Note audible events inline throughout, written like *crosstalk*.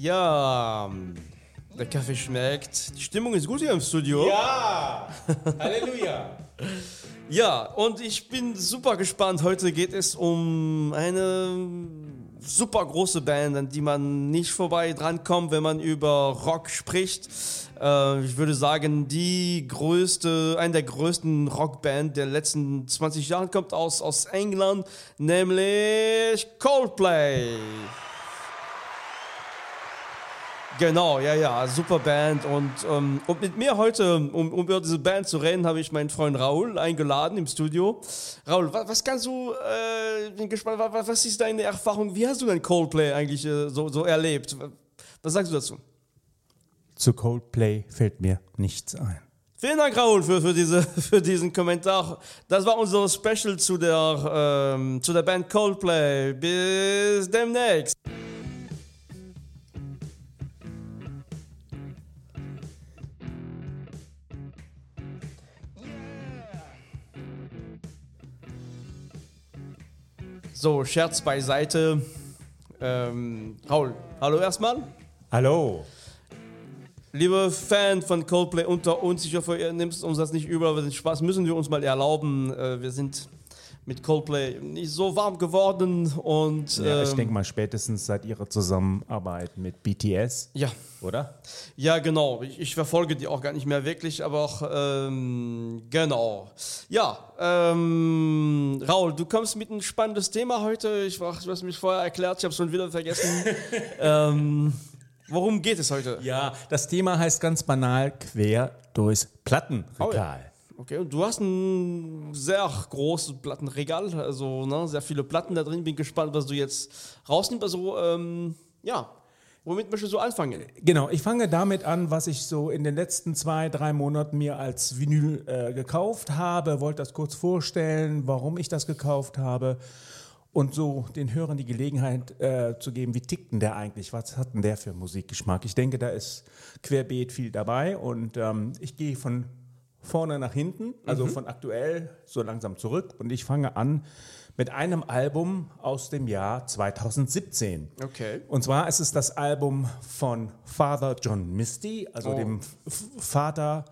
Ja, der Kaffee schmeckt. Die Stimmung ist gut hier im Studio. Ja! Halleluja! *laughs* Ja, und ich bin super gespannt. Heute geht es um eine super große Band, an die man nicht vorbei drankommt, wenn man über Rock spricht. Äh, ich würde sagen, die größte, eine der größten Rockband der letzten 20 Jahre kommt aus, aus England, nämlich Coldplay. Genau, ja, ja, super Band. Und, ähm, und mit mir heute, um, um über diese Band zu reden, habe ich meinen Freund Raul eingeladen im Studio. Raul, was, was kannst du, äh, bin gespannt, was, was ist deine Erfahrung? Wie hast du dein Coldplay eigentlich äh, so, so erlebt? Was sagst du dazu? Zu Coldplay fällt mir nichts ein. Vielen Dank, Raul, für, für, diese, *laughs* für diesen Kommentar. Das war unser Special zu der, ähm, zu der Band Coldplay. Bis demnächst. So, Scherz beiseite. Ähm, Raul, hallo erstmal. Hallo. Liebe Fan von Coldplay unter uns, ich hoffe, ihr nehmt uns das nicht übel, aber den Spaß müssen wir uns mal erlauben. Äh, wir sind mit Coldplay nicht so warm geworden und. Ja, ich ähm, denke mal spätestens seit ihrer Zusammenarbeit mit BTS, Ja, oder? ja, genau. Ich, ich verfolge die auch gar nicht mehr wirklich, aber auch, ähm, genau. Ja, ähm, Raul, du kommst mit ein spannendes Thema heute. Ich war, du hast mich vorher erklärt, ich habe es schon wieder vergessen. *laughs* ähm, worum geht es heute? Ja, das Thema heißt ganz banal quer durchs Plattenregal. Okay, und du hast ein sehr großes Plattenregal, also ne, sehr viele Platten da drin. Bin gespannt, was du jetzt rausnimmst. Also, ähm, ja, womit möchtest du anfangen? Genau, ich fange damit an, was ich so in den letzten zwei, drei Monaten mir als Vinyl äh, gekauft habe. Wollte das kurz vorstellen, warum ich das gekauft habe. Und so den Hörern die Gelegenheit äh, zu geben, wie tickt denn der eigentlich? Was hat denn der für Musikgeschmack? Ich denke, da ist querbeet viel dabei. Und ähm, ich gehe von vorne nach hinten, also von aktuell so langsam zurück. Und ich fange an mit einem Album aus dem Jahr 2017. Okay. Und zwar ist es das Album von Father John Misty, also Oh. dem Vater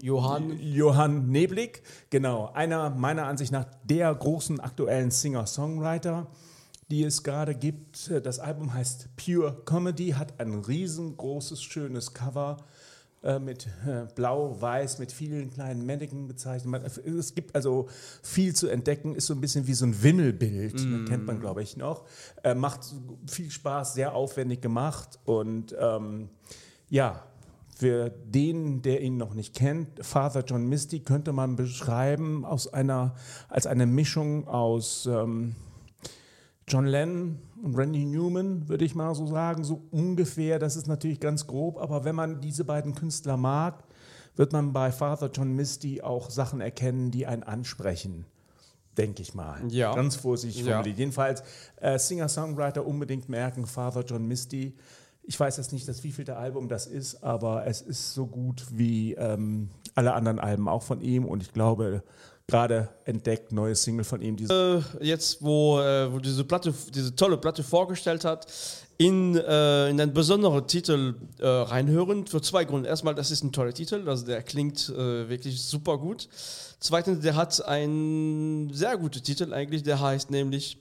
Johann. Johann Neblig. Genau, einer meiner Ansicht nach der großen aktuellen Singer-Songwriter, die es gerade gibt. Das Album heißt Pure Comedy, hat ein riesengroßes, schönes Cover äh, mit äh, blau-weiß, mit vielen kleinen Mannequin bezeichnet. Man, es gibt also viel zu entdecken, ist so ein bisschen wie so ein Wimmelbild, ne, kennt man, glaube ich, noch. Äh, macht viel Spaß, sehr aufwendig gemacht und ähm, ja, für den, der ihn noch nicht kennt, Father John Misty könnte man beschreiben aus einer, als eine Mischung aus ähm, John Lennon Randy Newman, würde ich mal so sagen, so ungefähr. Das ist natürlich ganz grob, aber wenn man diese beiden Künstler mag, wird man bei Father John Misty auch Sachen erkennen, die einen ansprechen. Denke ich mal. Ja. Ganz vorsichtig Ja. formuliert. Jedenfalls äh, Singer-Songwriter unbedingt merken, Father John Misty. Ich weiß jetzt nicht, das wievielte Album das ist, aber es ist so gut wie ähm, alle anderen Alben auch von ihm und ich glaube, gerade entdeckt neue Single von ihm, die Jetzt, wo, äh, wo diese Platte, diese tolle Platte vorgestellt hat, in, äh, in einen besonderen Titel äh, reinhören. Für zwei Gründe. Erstmal, das ist ein toller Titel, also der klingt äh, wirklich super gut. Zweitens, der hat einen sehr guten Titel eigentlich, der heißt nämlich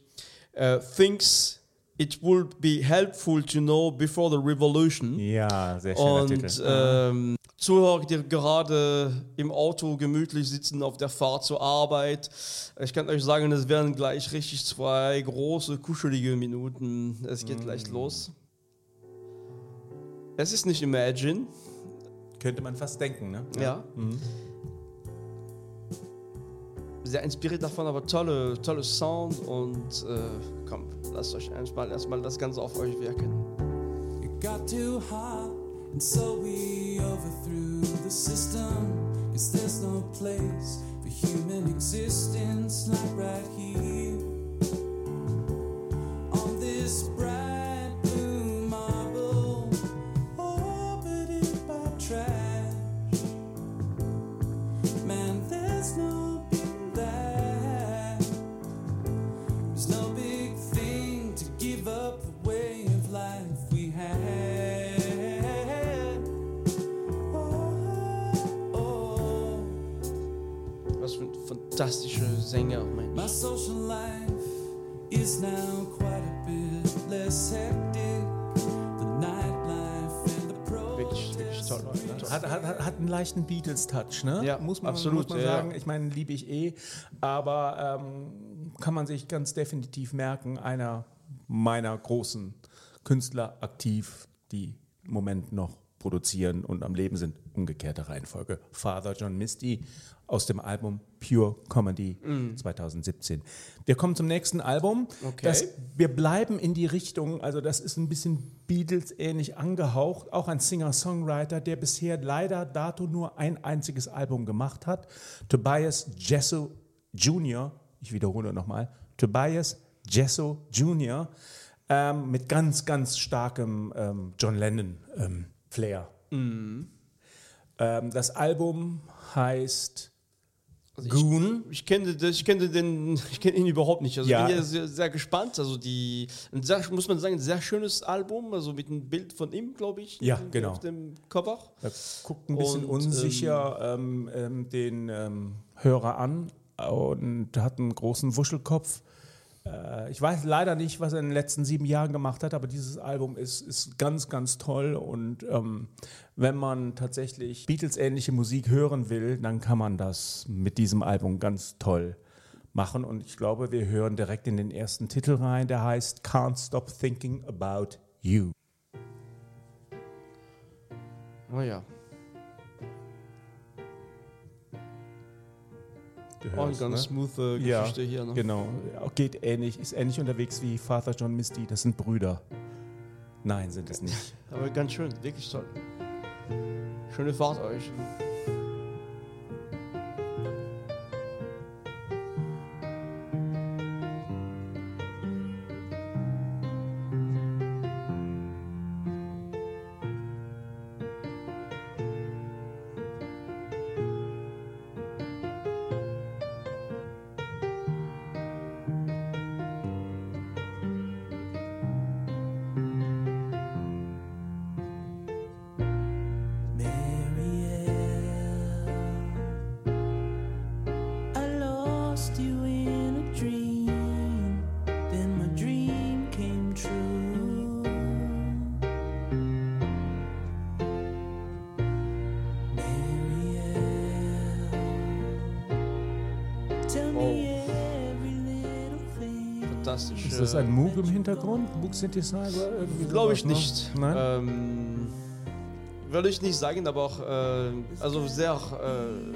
äh, Things It Would Be Helpful to Know Before the Revolution. Ja, sehr schöner Und Titel. ähm, Zuhörer, die gerade im Auto gemütlich sitzen auf der Fahrt zur Arbeit, ich kann euch sagen, es werden gleich richtig zwei große, kuschelige Minuten. Es geht Mm. gleich los. Es ist nicht Imagine, Könnte man fast denken, ne? ja. Sehr inspiriert davon, aber tolle, tolle Sound und äh, komm, lasst euch erstmal erstmal das Ganze auf euch wirken. It got too hot, and so we overthrew the system. Cause there's no place for human existence like right here. Leichten Beatles-Touch, ne? Ja, muss man, absolut, Muss man sagen. ja. Ich meine, liebe ich eh. Aber ähm, kann man sich ganz definitiv merken, einer meiner großen Künstler aktiv, die im Moment noch produzieren und am Leben sind. Umgekehrte Reihenfolge. Father John Misty aus dem Album Pure Comedy 2017. Wir kommen zum nächsten Album. Okay. Das, wir bleiben in die Richtung, also das ist ein bisschen Beatles-ähnlich angehaucht. Auch ein Singer-Songwriter, der bisher leider dato nur ein einziges Album gemacht hat. Tobias Jesso Jr., ich wiederhole nochmal, Tobias Jesso Jr. Ähm, mit ganz, ganz starkem ähm, John Lennon-Flair. Ähm, das Album heißt Also Goon. Ich kenne, das- ich kenne den, *laughs* ich kenne ihn überhaupt nicht. Also Ja. ich bin ja sehr, sehr gespannt. Also die, ein sehr, muss man sagen, ein sehr schönes Album, also mit einem Bild von ihm, glaube ich. Ja, auf genau. dem Cover. Er guckt ein bisschen Und, unsicher ähm, ähm, den ähm, Hörer an und hat einen großen Wuschelkopf. Äh, ich weiß leider nicht, was er in den letzten sieben Jahren gemacht hat, aber dieses Album ist, ist ganz, ganz toll. Und ähm, wenn man tatsächlich Beatles-ähnliche Musik hören will, dann kann man das mit diesem Album ganz toll machen. Und ich glaube, wir hören direkt in den ersten Titel rein, der heißt Can't Stop Thinking About You. Oh ja. Du Auch eine hörst, ganz ne? smooth äh, Ja, Geschichte hier. Ne? Genau, Ja, geht ähnlich, ist ähnlich unterwegs wie Father John Misty. Das sind Brüder. Nein, sind es nicht. Aber ganz schön, wirklich toll. Schöne Fahrt euch. Thing. Fantastisch. Ist das ein Moog im Hintergrund? Moog Synthesizer? Glaube ich ne? nicht. Nein? Ähm, würde ich nicht sagen, aber auch äh, also sehr äh,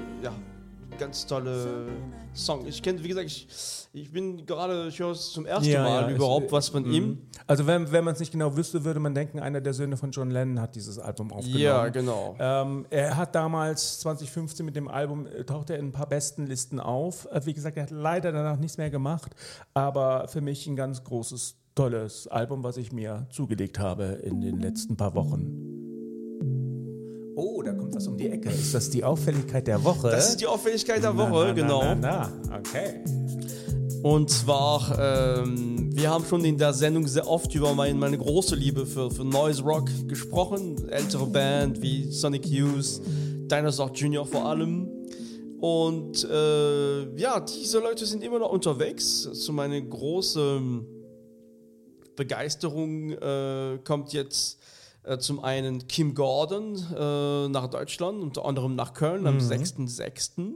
ganz tolle Song. Ich kenne, wie gesagt, ich, ich bin gerade, ich höre es zum ersten Ja, Mal ja, überhaupt was von ihm. Also wenn, wenn man es nicht genau wüsste, würde man denken, einer der Söhne von John Lennon hat dieses Album aufgenommen. Ja, genau. Ähm, er hat damals 2015 mit dem Album, äh, tauchte er in ein paar besten Listen auf. Äh, wie gesagt, er hat leider danach nichts mehr gemacht, aber für mich ein ganz großes, tolles Album, was ich mir zugelegt habe in den letzten paar Wochen. Oh, da kommt was um die Ecke. Ist das die Auffälligkeit der Woche? Das ist die Auffälligkeit der Woche, Na, na, genau. Na, na, na. Okay. Und zwar, ähm, wir haben schon in der Sendung sehr oft über mein, meine große Liebe für, für Noise Rock gesprochen. Ältere Band wie Sonic Youth, Dinosaur Jr. vor allem. Und äh, ja, diese Leute sind immer noch unterwegs. Zu meiner großen Begeisterung äh, kommt jetzt zum einen Kim Gordon äh, nach Deutschland, unter anderem nach Köln am 6.6.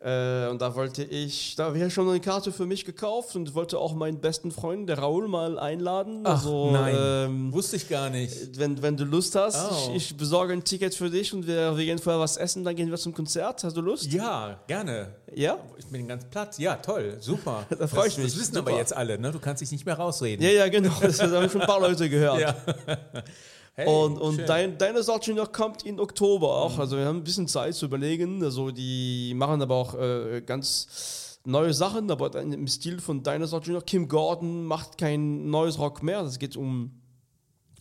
Äh, und da wollte ich, da habe ich schon eine Karte für mich gekauft und wollte auch meinen besten Freund, der Raoul, mal einladen. Ach, also, nein. Ähm, Wusste ich gar nicht. wenn, wenn du Lust hast, Oh. ich, ich besorge ein Ticket für dich und wir, wir gehen vorher was essen, dann gehen wir zum Konzert. Hast du Lust? Ja, gerne. Ja? Ich bin ganz platt. Ja, toll, super. *laughs* Da freu ich das, mich. Das wissen Super. aber jetzt alle, ne? Du kannst dich nicht mehr rausreden. Ja, ja, genau. Das haben schon ein paar Leute gehört. Ja. *laughs* Hey, Und, und schön. dein, deine noch kommt in Oktober auch. Also wir haben ein bisschen Zeit zu überlegen. Also die machen aber auch äh, ganz neue Sachen, aber im Stil von Dinosaur Jr. Kim Gordon macht kein neues Rock mehr. Es geht um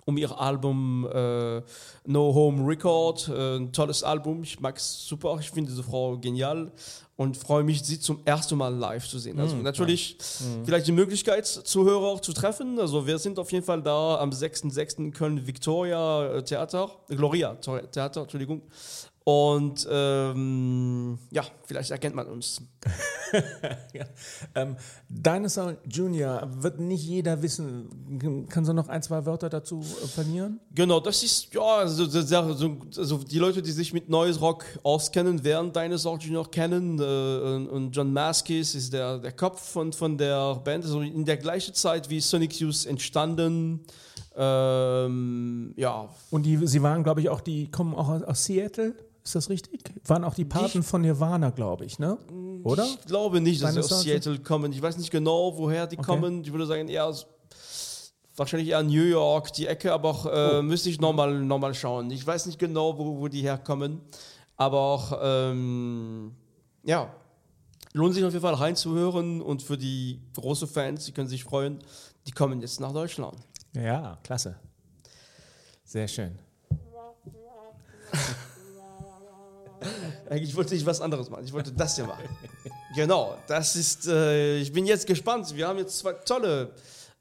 um ihr Album äh, No Home Record. Äh, ein tolles Album. Ich mag es super. Ich finde diese Frau genial und freue mich, sie zum ersten Mal live zu sehen. Also natürlich vielleicht die Möglichkeit, Zuhörer auch zu treffen. Also wir sind auf jeden Fall da am 6.6. in Köln Victoria äh, Theater, Gloria Theater, Entschuldigung. Und ähm, ja, vielleicht erkennt man uns. *laughs* ja. ähm, Dinosaur Junior wird nicht jeder wissen. Kannst du noch ein, zwei Wörter dazu äh, verlieren? Genau, das ist, ja, also, also die Leute, die sich mit Noise Rock auskennen, werden Dinosaur Junior kennen. Äh, und John Maskis ist der, der Kopf von, von der Band. Also in der gleichen Zeit wie Sonic Youth entstanden. Ähm, ja. Und die, sie waren, glaube ich, auch, die kommen auch aus Seattle. Ist das richtig? Waren auch die Paten von Nirvana, glaube ich, ne? Oder? Ich glaube nicht, dass sie aus Seattle kommen. Ich weiß nicht genau, woher die okay. kommen. Ich würde sagen, eher wahrscheinlich eher New York, die Ecke, aber auch äh, oh. müsste ich nochmal noch mal schauen. Ich weiß nicht genau, wo, wo die herkommen. Aber auch, ähm, ja, lohnt sich auf jeden Fall reinzuhören und für die großen Fans, die können sich freuen, die kommen jetzt nach Deutschland. Ja, klasse. Sehr schön. *laughs* *laughs* Eigentlich wollte ich was anderes machen. Ich wollte das hier machen. genau, das ist, äh, ich bin jetzt gespannt. Wir haben jetzt zwei tolle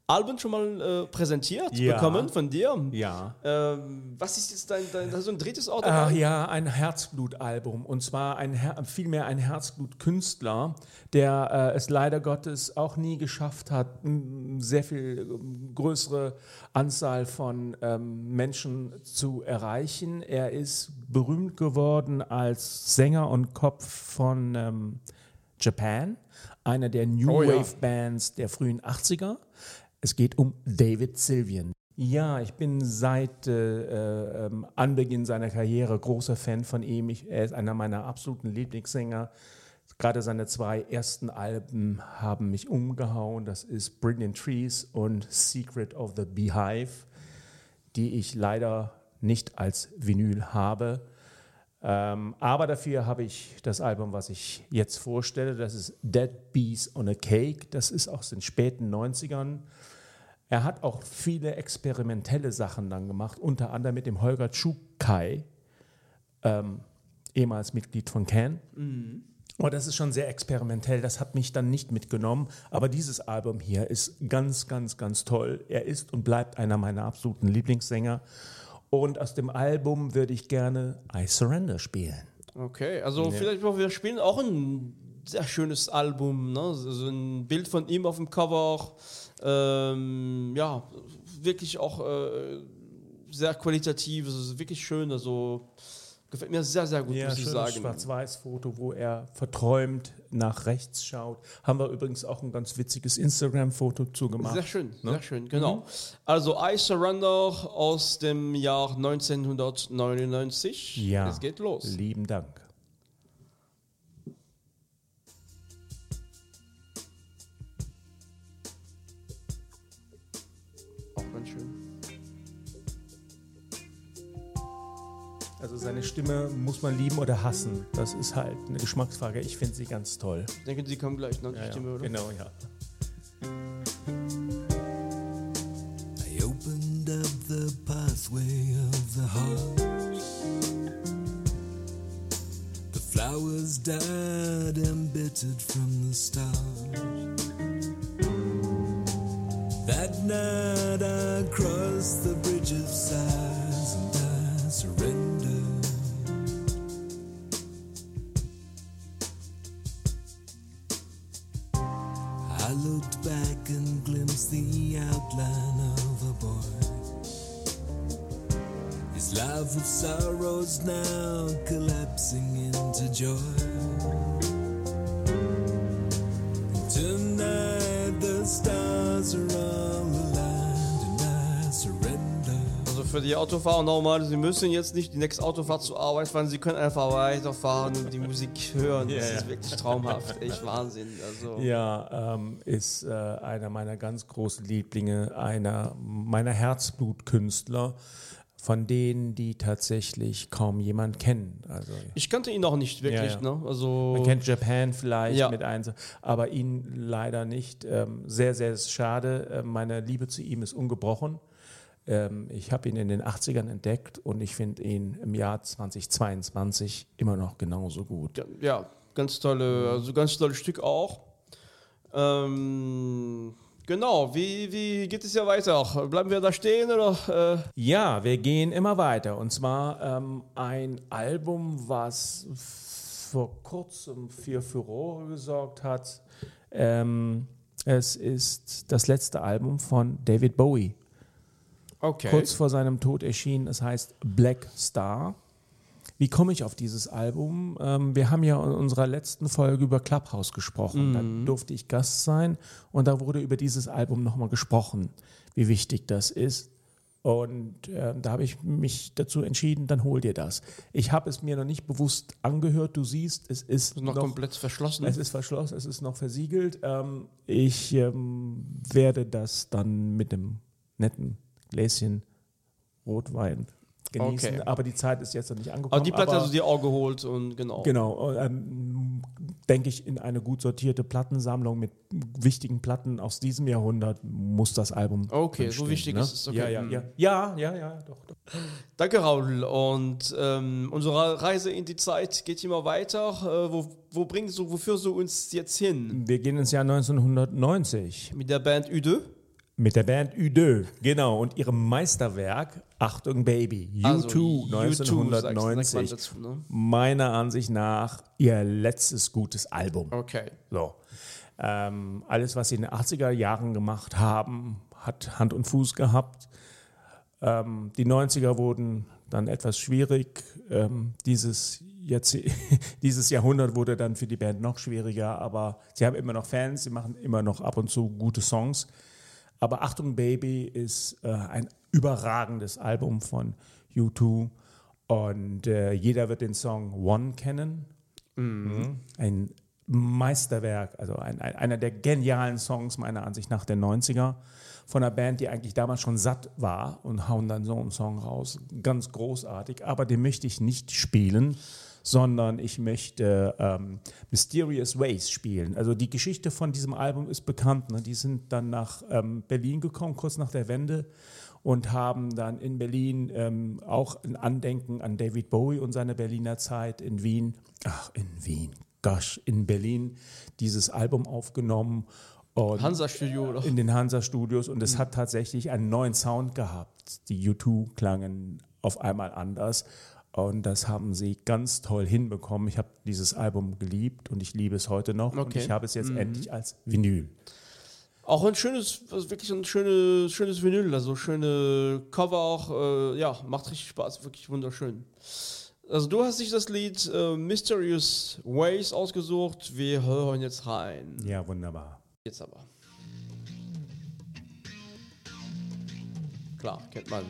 Alben schon mal äh, präsentiert ja. bekommen von dir. Ja. Ähm, was ist jetzt dein, dein du ein drittes Auto? Ach ja, ein Herzblutalbum. Und zwar ein Her vielmehr ein Herzblutkünstler, der äh, es leider Gottes auch nie geschafft hat, sehr viel ähm, größere Anzahl von ähm, Menschen zu erreichen. Er ist berühmt geworden als Sänger und Kopf von ähm, Japan, einer der New oh, Wave Bands der frühen 80er. Es geht um David Sylvian. Ja, ich bin seit äh, äh, Anbeginn seiner Karriere großer Fan von ihm. Ich, er ist einer meiner absoluten Lieblingssänger. Gerade seine zwei ersten Alben haben mich umgehauen. Das ist Brilliant Trees und Secret of the Beehive, die ich leider nicht als Vinyl habe. Ähm, aber dafür habe ich das Album, was ich jetzt vorstelle. Das ist Dead Bees on a Cake. Das ist aus den späten 90ern. Er hat auch viele experimentelle Sachen dann gemacht, unter anderem mit dem Holger Tschukai, ähm, ehemals Mitglied von Can. Mhm. Und das ist schon sehr experimentell, das hat mich dann nicht mitgenommen. Aber dieses Album hier ist ganz, ganz, ganz toll. Er ist und bleibt einer meiner absoluten Lieblingssänger. Und aus dem Album würde ich gerne I Surrender spielen. Okay, also ja. vielleicht wir spielen auch ein sehr schönes Album, ne? so ein Bild von ihm auf dem Cover ähm, ja, wirklich auch äh, sehr qualitativ, also wirklich schön, also gefällt mir sehr, sehr gut, ja, muss ich sagen. Schwarz-Weiß-Foto, wo er verträumt nach rechts schaut. Haben wir übrigens auch ein ganz witziges Instagram-Foto zugemacht. Sehr schön, ne? sehr schön, genau. Mhm. Also I Surrender aus dem Jahr 1999. Ja. Es geht los. Lieben Dank. Also seine Stimme muss man lieben oder hassen. Das ist halt eine Geschmacksfrage. Ich finde sie ganz toll. Ich denke, sie kommen gleich noch, die ja, Stimme, oder? Genau, ja. I opened up the pathway of the heart. The flowers died embittered from the start. That night I crossed the Of sorrows now collapsing into joy. And tonight the stars are all aligned and I surrender. Also für die Autofahrer nochmal, sie müssen jetzt nicht die nächste Autofahrt zur Arbeit fahren, sie können einfach weiterfahren und die Musik hören. Das yeah. ist wirklich traumhaft, echt Wahnsinn. Also. Ja, ähm, ist äh, einer meiner ganz großen Lieblinge, einer meiner Herzblutkünstler von denen, die tatsächlich kaum jemand kennen. Also ich kannte ihn auch nicht wirklich. Ja, ja. Ne? Also Man kennt Japan vielleicht ja. mit eins, aber ihn leider nicht. Ähm, sehr, sehr schade. Äh, meine Liebe zu ihm ist ungebrochen. Ähm, ich habe ihn in den 80ern entdeckt und ich finde ihn im Jahr 2022 immer noch genauso gut. Ja, ja ganz tolle, also ganz tolles Stück auch. Ähm, Genau, wie, wie geht es ja weiter? Bleiben wir da stehen oder? Äh? Ja, wir gehen immer weiter. Und zwar ähm, ein Album, was vor kurzem für Furore gesorgt hat. Ähm, es ist das letzte Album von David Bowie. Okay. Kurz vor seinem Tod erschienen. Es heißt Black Star. Wie komme ich auf dieses Album? Ähm, wir haben ja in unserer letzten Folge über Clubhouse gesprochen. Da durfte ich Gast sein und da wurde über dieses Album nochmal gesprochen, wie wichtig das ist. Und äh, da habe ich mich dazu entschieden, dann hol dir das. Ich habe es mir noch nicht bewusst angehört. Du siehst, es ist noch, komplett verschlossen. es ist verschlossen, es ist noch versiegelt. Ähm, ich ähm, werde das dann mit einem netten Gläschen Rotwein genießen. Okay. Aber die Zeit ist jetzt noch nicht angekommen. Aber die Platte aber, hast du dir auch geholt und genau. Genau, ähm, denke ich, in eine gut sortierte Plattensammlung mit wichtigen Platten aus diesem Jahrhundert muss das Album. Okay, so wichtig ne? ist es, okay. Ja, ja, ja. Ja, ja, ja, doch. doch. Danke, Raul. Und ähm, unsere Reise in die Zeit geht immer weiter. Äh, wo, wo bringst du, wo führst du uns jetzt hin? Wir gehen ins Jahr 1990 Mit der Band Ü2? Mit der Band Ü2, genau, und ihrem Meisterwerk Achtung Baby, U2 Also, U2 sagst- sagt man 1990. dazu, ne? Meiner Ansicht nach ihr letztes gutes Album. Okay. So. Ähm, alles, was sie in den 80er Jahren gemacht haben, hat Hand und Fuß gehabt. Ähm, die 90er wurden dann etwas schwierig. Ähm, dieses, jetzt, *laughs* dieses Jahrhundert wurde dann für die Band noch schwieriger, aber sie haben immer noch Fans, sie machen immer noch ab und zu gute Songs. Aber Achtung Baby ist äh, ein überragendes Album von U2 und äh, jeder wird den Song One kennen. Mhm. Ein Meisterwerk, also ein, ein, einer der genialen Songs meiner Ansicht nach der 90er von einer Band, die eigentlich damals schon satt war und hauen dann so einen Song raus. Ganz großartig, aber den möchte ich nicht spielen, sondern ich möchte ähm, Mysterious Ways spielen. Also die Geschichte von diesem Album ist bekannt. Ne? Die sind dann nach ähm, Berlin gekommen, kurz nach der Wende und haben dann in Berlin ähm, auch ein Andenken an David Bowie und seine Berliner Zeit in Wien, ach in Wien, gosh, in Berlin dieses Album aufgenommen. Und Hansa-Studio, oder? in den Hansa-Studios und es hat tatsächlich einen neuen Sound gehabt. Die U2 klangen auf einmal anders und das haben sie ganz toll hinbekommen. Ich habe dieses Album geliebt und ich liebe es heute noch und Okay. ich habe es jetzt endlich als Vinyl. Auch ein schönes, wirklich ein schönes, schönes Vinyl, also schöne Cover auch, äh, ja, macht richtig Spaß, wirklich wunderschön. Also du hast dich das Lied äh, Mysterious Ways ausgesucht, wir hören jetzt rein. Ja, wunderbar. Jetzt aber. Klar, kennt man.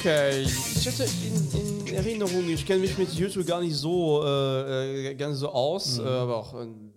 Okay, ich hatte in, in Erinnerung, ich kenne mich mit YouTube gar nicht so, äh, äh, gar nicht so aus, äh, aber auch. ähm,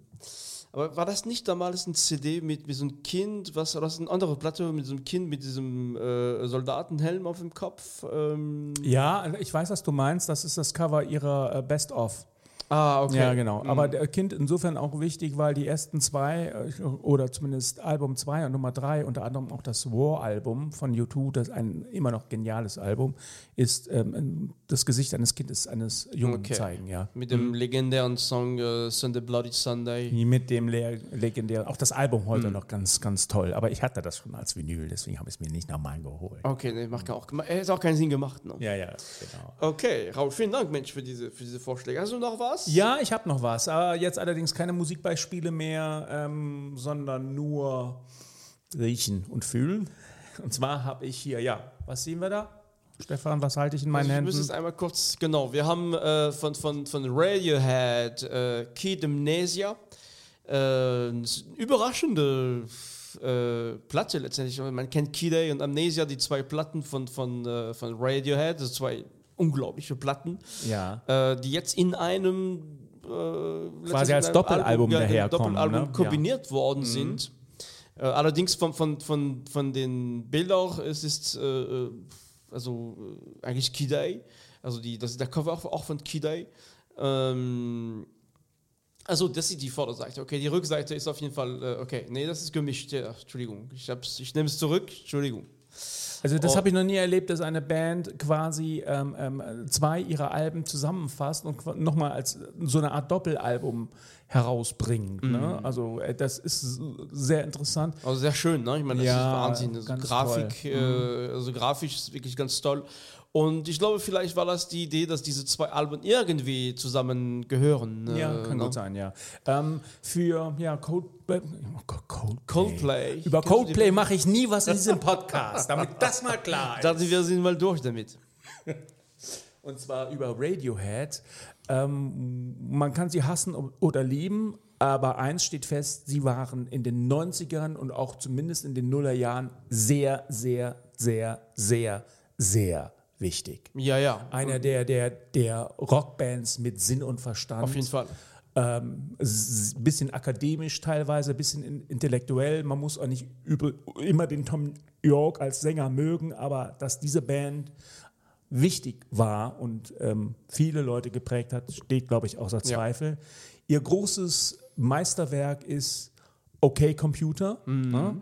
aber war das nicht damals ein CD mit, mit so einem Kind, was, oder das ist eine andere Platte mit so einem Kind mit diesem äh, Soldatenhelm auf dem Kopf? Ähm, Ja, ich weiß, was du meinst. Das ist das Cover ihrer äh, Best-of. Ah, okay. Ja, genau. Aber der Kind insofern auch wichtig, weil die ersten zwei, äh, oder zumindest Album 2 und Nummer 3, unter anderem auch das War-Album von U2, das ein immer noch geniales Album, ist ähm, das Gesicht eines Kindes, eines Jungen Okay. zeigen, ja. Mit dem legendären Song äh, Sunday Bloody Sunday. Mit dem le legendären, auch das Album heute noch ganz, ganz toll. Aber ich hatte das schon als Vinyl, deswegen habe ich es mir nicht nochmal geholt. Okay, nee, macht auch, hat auch keinen Sinn gemacht. Ne? Ja, ja, genau. Okay, Raul, vielen Dank, Mensch, für diese, für diese Vorschläge. Hast du noch was? Was? Ja, ich habe noch was. Aber jetzt allerdings keine Musikbeispiele mehr, ähm, sondern nur riechen und fühlen. Und zwar habe ich hier, ja, was sehen wir da? Stefan, was halte ich in meinen Also ich Händen? muss es einmal kurz, genau, wir haben äh, von, von, von Radiohead äh, Kid Amnesia. Äh, eine überraschende äh, Platte letztendlich. Man kennt Kid A und Amnesia, die zwei Platten von, von, äh, von Radiohead, sind zwei unglaubliche Platten, Ja. äh, die jetzt in einem äh, Quasi als Doppelalbum ja, einem daherkommen, Doppelalbum ne? kombiniert worden sind. Äh, allerdings von, von, von, von den Bildern es ist äh, äh, also äh, eigentlich Kidai, also die, das ist der Cover auch, auch von Kidai. Ähm, also das ist die Vorderseite. Okay, die Rückseite ist auf jeden Fall äh, okay. Nee, das ist gemischt. Ja, Entschuldigung, ich, ich nehme es zurück. Entschuldigung. Also das Oh. habe ich noch nie erlebt, dass eine Band quasi ähm, ähm, zwei ihrer Alben zusammenfasst und nochmal als so eine Art Doppelalbum herausbringt. Ne? Mhm. Also äh, das ist sehr interessant. Also sehr schön, ne? Ich meine, das Ja, ist Wahnsinn. Also Grafik. Mhm. äh, also grafisch ist wirklich ganz toll. Und ich glaube, vielleicht war das die Idee, dass diese zwei Alben irgendwie zusammen gehören. Ja, äh, kann ne? gut sein, ja. Ähm, für ja, Coldplay, oh Gott, Coldplay. Coldplay. Über Kennst Coldplay mache ich nie was in diesem Podcast, damit das mal klar *laughs* ist. Dachte, wir sind mal durch damit. *laughs* Und zwar über Radiohead. Ähm, man kann sie hassen oder lieben, aber eins steht fest, sie waren in den 90ern und auch zumindest in den Nullerjahren sehr, sehr, sehr, sehr, sehr wichtig. Ja, ja. Einer der, der, der Rockbands mit Sinn und Verstand. Auf jeden Fall. ähm, bisschen akademisch teilweise, bisschen in, intellektuell. Man muss auch nicht über, immer den Tom York als Sänger mögen, aber dass diese Band wichtig war und ähm, viele Leute geprägt hat, steht, glaube ich, außer Ja. Zweifel. Ihr großes Meisterwerk ist Okay Computer. Mhm. Ne?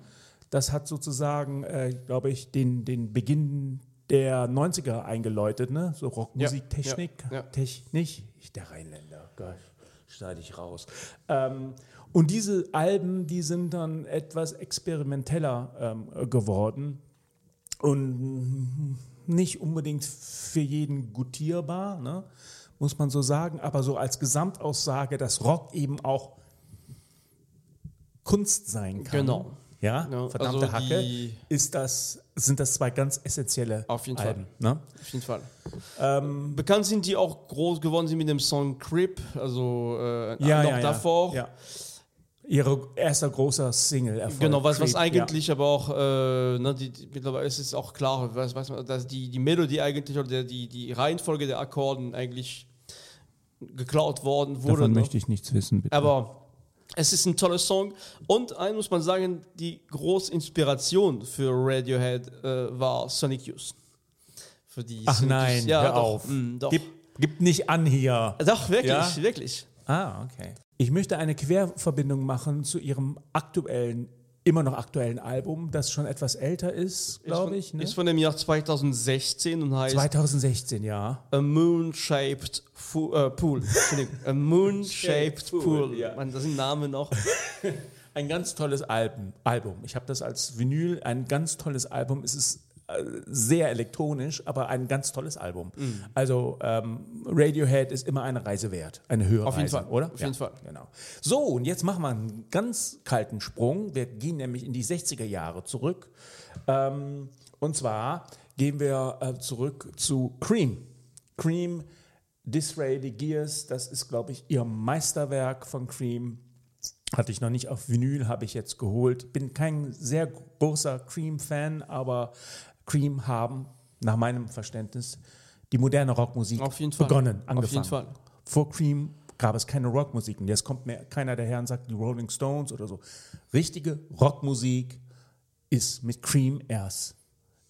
Das hat sozusagen, äh, glaube ich, den, den Beginn der 90er eingeläutet, ne? so Rockmusiktechnik. Ja, ja. Technik, der Rheinländer, Gott, schneide ich raus. Ähm, und diese Alben, die sind dann etwas experimenteller ähm, geworden und nicht unbedingt für jeden gutierbar, ne? muss man so sagen, aber so als Gesamtaussage, dass Rock eben auch Kunst sein kann. Genau. Ja, Ja, verdammte also Hacke, ist das, sind das zwei ganz essentielle Auf jeden Alben. Ne? Auf jeden Fall. Ähm, Bekannt sind die auch groß geworden sind mit dem Song Crip, also äh, ja, noch ja, davor. Ja. Ihre erster großer Single. -Erfolg, Genau, was, was eigentlich aber auch, äh, ne, die, die, mittlerweile ist es auch klar, was, was, dass die, die Melodie eigentlich oder der, die, die Reihenfolge der Akkorden eigentlich geklaut worden Ja. wurde. Davon ne? möchte ich nichts wissen, bitte. Aber es ist ein toller Song und ein muss man sagen, die große Inspiration für Radiohead äh, war Sonic Youth. Für die Ach Sonic nein, Youth. ja, hör doch, auf. mm, doch. Gib, gib nicht an hier. doch, wirklich, Ja? wirklich. Ah, okay. Ich möchte eine Querverbindung machen zu ihrem aktuellen, immer noch aktuellen Album, das schon etwas älter ist, glaube ich. Ne? Ist von dem Jahr 2016 und heißt 2016, ja. A Moon-Shaped Fu- äh, Pool. Entschuldigung, A Moon-Shaped *laughs* Pool, Pool. ja. Man, das sind Namen noch. *laughs* Ein ganz tolles Album. Album. Ich habe das als Vinyl, ein ganz tolles Album. Es ist sehr elektronisch, aber ein ganz tolles Album. Mhm. Also ähm, Radiohead ist immer eine Reise wert, eine Hörreise, Auf jeden Fall, oder? auf jeden Fall. Genau. So, und jetzt machen wir einen ganz kalten Sprung. Wir gehen nämlich in die 60er Jahre zurück. Ähm, und zwar gehen wir äh, zurück zu Cream. Cream, Disraeli Gears, das ist, glaube ich, ihr Meisterwerk von Cream. Hatte ich noch nicht auf Vinyl, habe ich jetzt geholt. Bin kein sehr großer Cream-Fan, aber Cream haben, nach meinem Verständnis, die moderne Rockmusik begonnen, angefangen. Vor Cream gab es keine Rockmusik. Und jetzt kommt mir keiner daher und sagt, die Rolling Stones oder so. Richtige Rockmusik ist mit Cream erst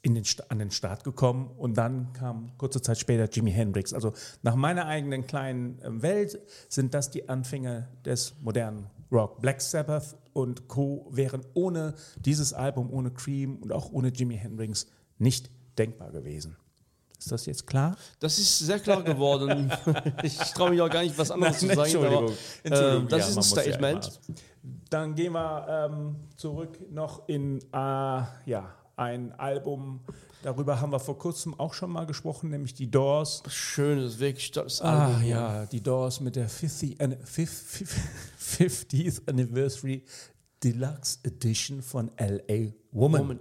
in den, an den Start gekommen und dann kam kurze Zeit später Jimi Hendrix. Also nach meiner eigenen kleinen äh, Welt sind das die Anfänge des modernen Rock. Black Sabbath und Co. wären ohne dieses Album, ohne Cream und auch ohne Jimi Hendrix nicht denkbar gewesen. Ist das jetzt klar? Das ist sehr klar geworden. *laughs* ich traue mich auch gar nicht, was anderes zu sagen. Entschuldigung. Entschuldigung. äh, das Ja, ist ein ja Statement. immer- Dann gehen wir ähm, zurück noch in äh, ja, ein Album, darüber haben wir vor kurzem auch schon mal gesprochen, nämlich die Doors. Schönes, wirklich tolles Ah Album. ja, die Doors mit der 50, an- fif- fif- 50th Anniversary Deluxe Edition von L.A. Woman. Woman.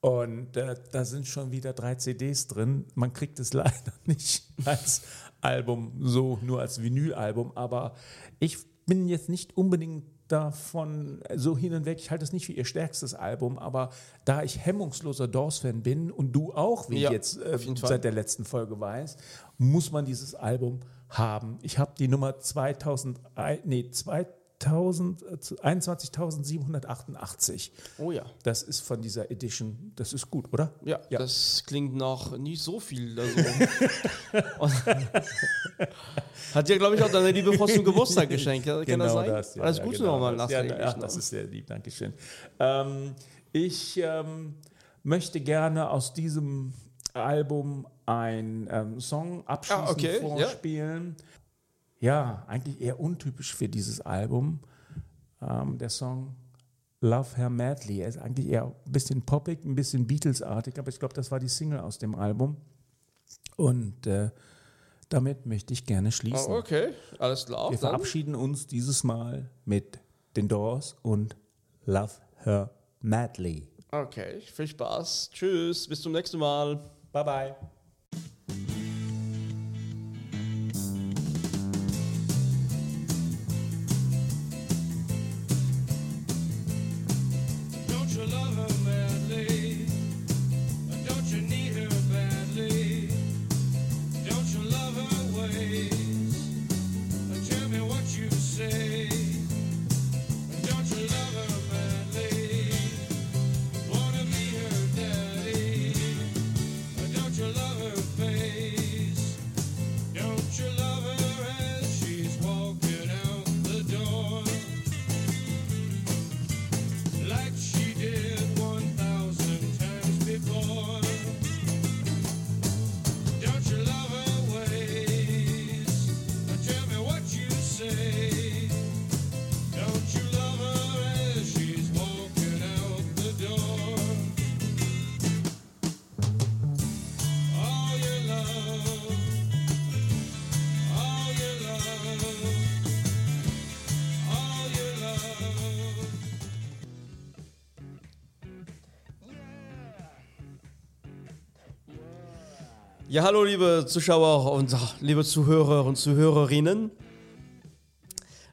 Und äh, da sind schon wieder drei CDs drin. Man kriegt es *laughs* leider nicht als Album, so nur als Vinylalbum. Aber ich bin jetzt nicht unbedingt davon so hin und weg. Ich halte es nicht für ihr stärkstes Album, aber da ich hemmungsloser Doors-Fan bin und du auch, wie Ja, ich jetzt äh, Fall. seit der letzten Folge weiß, muss man dieses Album haben. Ich habe die Nummer 2000, nee, 2000, äh, 21.788. Oh ja. Das ist von dieser Edition, das ist gut, oder? Ja, Ja. das klingt nach nicht so viel. Also. *laughs* *laughs* Hat dir, glaube ich, auch deine liebe Frau zum Geburtstag geschenkt. Kann das sein? Genau das. Ja, Alles ja, Gute genau nochmal. Ja, nachträglich. ach, ne? das ist sehr lieb, Dankeschön. Ähm, ich ähm, möchte gerne aus diesem Album einen ähm, Song abschließend Ah, okay, ja. vorspielen. Ja. Eigentlich eher untypisch für dieses Album. Ähm, der Song Love Her Madly. Er ist eigentlich eher ein bisschen poppig, ein bisschen Beatles-artig, aber ich glaube, das war die Single aus dem Album. Und äh, damit möchte ich gerne schließen. Ah, okay, alles klar. Wir Dann- verabschieden uns dieses Mal mit den Doors und Love Her Madly. Okay, viel Spaß. Tschüss, bis zum nächsten Mal. Bye bye. Ja, hallo liebe Zuschauer und liebe Zuhörer und Zuhörerinnen.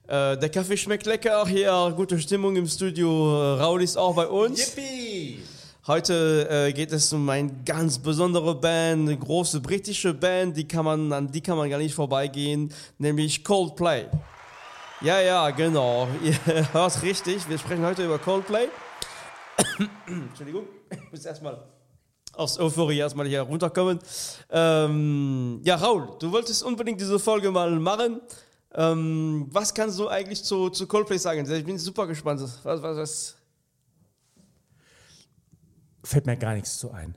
Äh, der Kaffee schmeckt lecker, hier gute Stimmung im Studio. Äh, Raul ist auch bei uns. Yippie! Heute äh, geht es um eine ganz besondere Band, eine große britische Band, die kann man, an die kann man gar nicht vorbeigehen, nämlich Coldplay. Ja, ja, genau. *laughs* Ihr hört richtig. Wir sprechen heute über Coldplay. *coughs* Entschuldigung, ich muss erstmal aus Euphorie erstmal hier runterkommen. Ähm, ja, Raul, du wolltest unbedingt diese Folge mal machen. Ähm, was kannst du eigentlich zu, zu Coldplay sagen? Ich bin super gespannt. Was, was, was? Fällt mir gar nichts zu ein.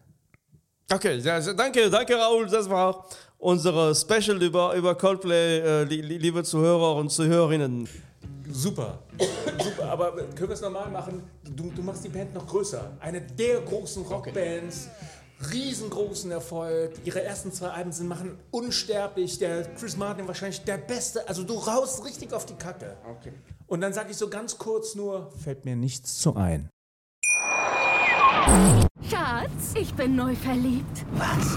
Okay, danke, danke Raul. Das war unsere Special über, über Coldplay, äh, li, li- liebe Zuhörer und Zuhörerinnen. Super. Super, aber können wir es nochmal machen? Du, du machst die Band noch größer. Eine der großen Rockbands, riesengroßen Erfolg. Ihre ersten zwei Alben sind machen unsterblich. Der Chris Martin wahrscheinlich der Beste. Also du raust richtig auf die Kacke. Okay. Und dann sage ich so ganz kurz nur, fällt mir nichts zu ein. Schatz, ich bin neu verliebt. Was?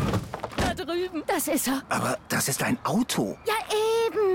Da drüben. Das ist er. Aber das ist ein Auto. Ja,